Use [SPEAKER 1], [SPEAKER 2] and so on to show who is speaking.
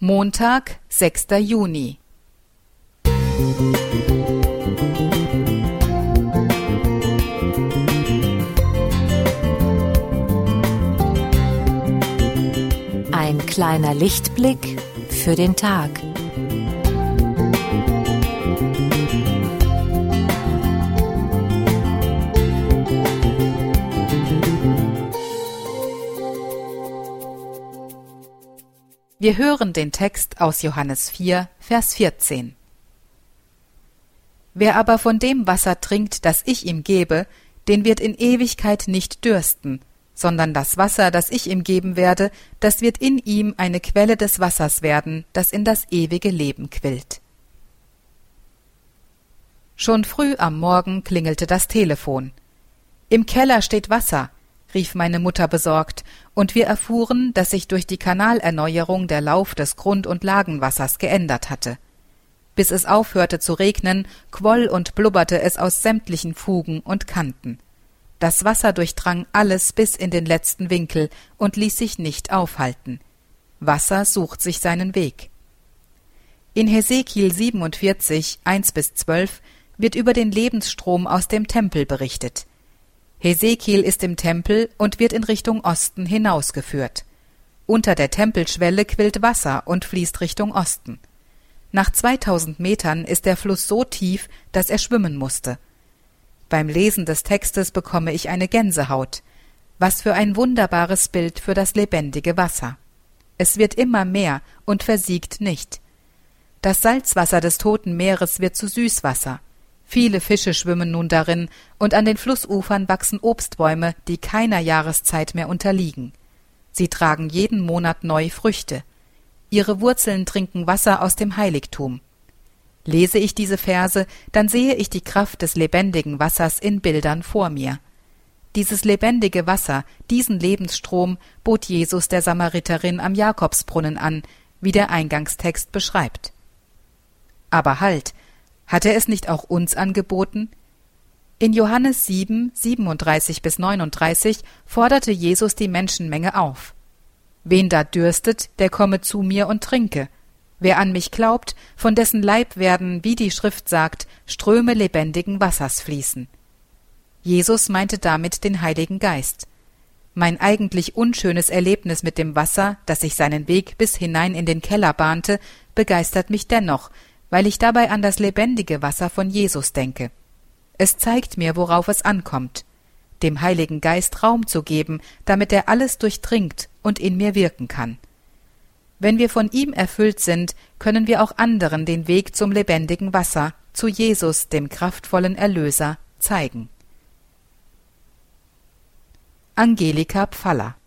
[SPEAKER 1] Montag, 6. Juni.
[SPEAKER 2] Ein kleiner Lichtblick für den Tag.
[SPEAKER 1] Wir hören den Text aus Johannes 4, Vers 14. Wer aber von dem Wasser trinkt, das ich ihm gebe, den wird in Ewigkeit nicht dürsten, sondern das Wasser, das ich ihm geben werde, das wird in ihm eine Quelle des Wassers werden, das in das ewige Leben quillt. Schon früh am Morgen klingelte das Telefon. Im Keller steht Wasser, rief meine Mutter besorgt, und wir erfuhren, dass sich durch die Kanalerneuerung der Lauf des Grund- und Lagenwassers geändert hatte. Bis es aufhörte zu regnen, quoll und blubberte es aus sämtlichen Fugen und Kanten. Das Wasser durchdrang alles bis in den letzten Winkel und ließ sich nicht aufhalten. Wasser sucht sich seinen Weg. In Hesekiel 47, 1 bis 12 wird über den Lebensstrom aus dem Tempel berichtet. Hesekiel ist im Tempel und wird in Richtung Osten hinausgeführt. Unter der Tempelschwelle quillt Wasser und fließt Richtung Osten. Nach 2000 Metern ist der Fluss so tief, dass er schwimmen musste. Beim Lesen des Textes bekomme ich eine Gänsehaut. Was für ein wunderbares Bild für das lebendige Wasser. Es wird immer mehr und versiegt nicht. Das Salzwasser des Toten Meeres wird zu Süßwasser. Viele Fische schwimmen nun darin, und an den Flussufern wachsen Obstbäume, die keiner Jahreszeit mehr unterliegen. Sie tragen jeden Monat neu Früchte. Ihre Wurzeln trinken Wasser aus dem Heiligtum. Lese ich diese Verse, dann sehe ich die Kraft des lebendigen Wassers in Bildern vor mir. Dieses lebendige Wasser, diesen Lebensstrom bot Jesus der Samariterin am Jakobsbrunnen an, wie der Eingangstext beschreibt. Aber halt, hat er es nicht auch uns angeboten? In Johannes 7, 37 bis 39 forderte Jesus die Menschenmenge auf. Wen da dürstet, der komme zu mir und trinke. Wer an mich glaubt, von dessen Leib werden, wie die Schrift sagt, Ströme lebendigen Wassers fließen. Jesus meinte damit den Heiligen Geist. Mein eigentlich unschönes Erlebnis mit dem Wasser, das sich seinen Weg bis hinein in den Keller bahnte, begeistert mich dennoch, weil ich dabei an das lebendige Wasser von Jesus denke. Es zeigt mir, worauf es ankommt, dem Heiligen Geist Raum zu geben, damit er alles durchdringt und in mir wirken kann. Wenn wir von ihm erfüllt sind, können wir auch anderen den Weg zum lebendigen Wasser, zu Jesus, dem kraftvollen Erlöser, zeigen. Angelika Pfaller